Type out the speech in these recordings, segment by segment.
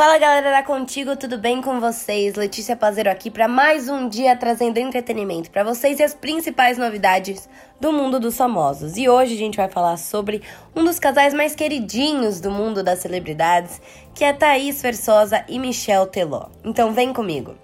Fala galera da Contigo, tudo bem com vocês? Letícia Pazeiro aqui para mais um dia trazendo entretenimento para vocês e as principais novidades do mundo dos famosos. E hoje a gente vai falar sobre um dos casais mais queridinhos do mundo das celebridades, que é Thaís Versosa e Michel Teló. Então vem comigo.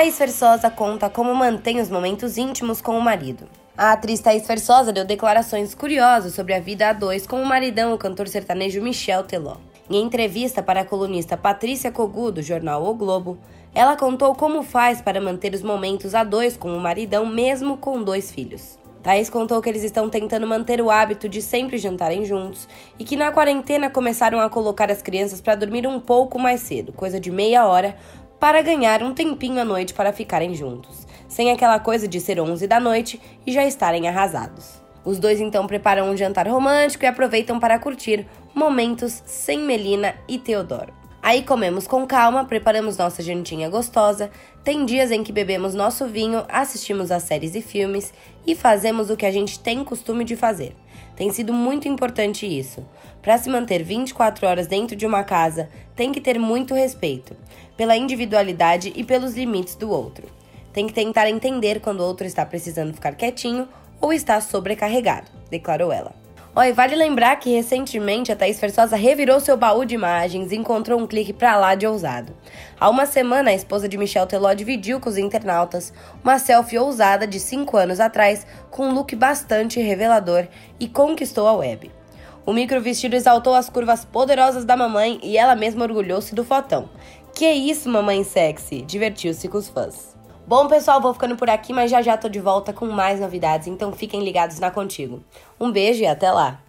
Thaís Versosa conta como mantém os momentos íntimos com o marido. A atriz Thaís Versosa deu declarações curiosas sobre a vida a dois com o maridão, o cantor sertanejo Michel Teló. Em entrevista para a colunista Patrícia Cogu, do jornal O Globo, ela contou como faz para manter os momentos a dois com o maridão, mesmo com dois filhos. Thaís contou que eles estão tentando manter o hábito de sempre jantarem juntos e que na quarentena começaram a colocar as crianças para dormir um pouco mais cedo, coisa de meia hora, para ganhar um tempinho à noite para ficarem juntos sem aquela coisa de ser 11 da noite e já estarem arrasados. Os dois então preparam um jantar romântico e aproveitam para curtir momentos sem Melina e Teodoro. Aí comemos com calma, preparamos nossa jantinha gostosa, tem dias em que bebemos nosso vinho, assistimos a séries e filmes e fazemos o que a gente tem costume de fazer. Tem sido muito importante isso. Para se manter 24 horas dentro de uma casa, tem que ter muito respeito pela individualidade e pelos limites do outro. Tem que tentar entender quando o outro está precisando ficar quietinho ou está sobrecarregado, declarou ela. Oi, vale lembrar que recentemente a Thaís Versosa revirou seu baú de imagens e encontrou um clique pra lá de ousado. Há uma semana, a esposa de Michel Teló dividiu com os internautas uma selfie ousada de 5 anos atrás com um look bastante revelador e conquistou a web. O micro vestido exaltou as curvas poderosas da mamãe e ela mesma orgulhou-se do fotão. Que isso, mamãe sexy! Divertiu-se com os fãs. Bom, pessoal, vou ficando por aqui, mas já já tô de volta com mais novidades, então fiquem ligados na Contigo. Um beijo e até lá!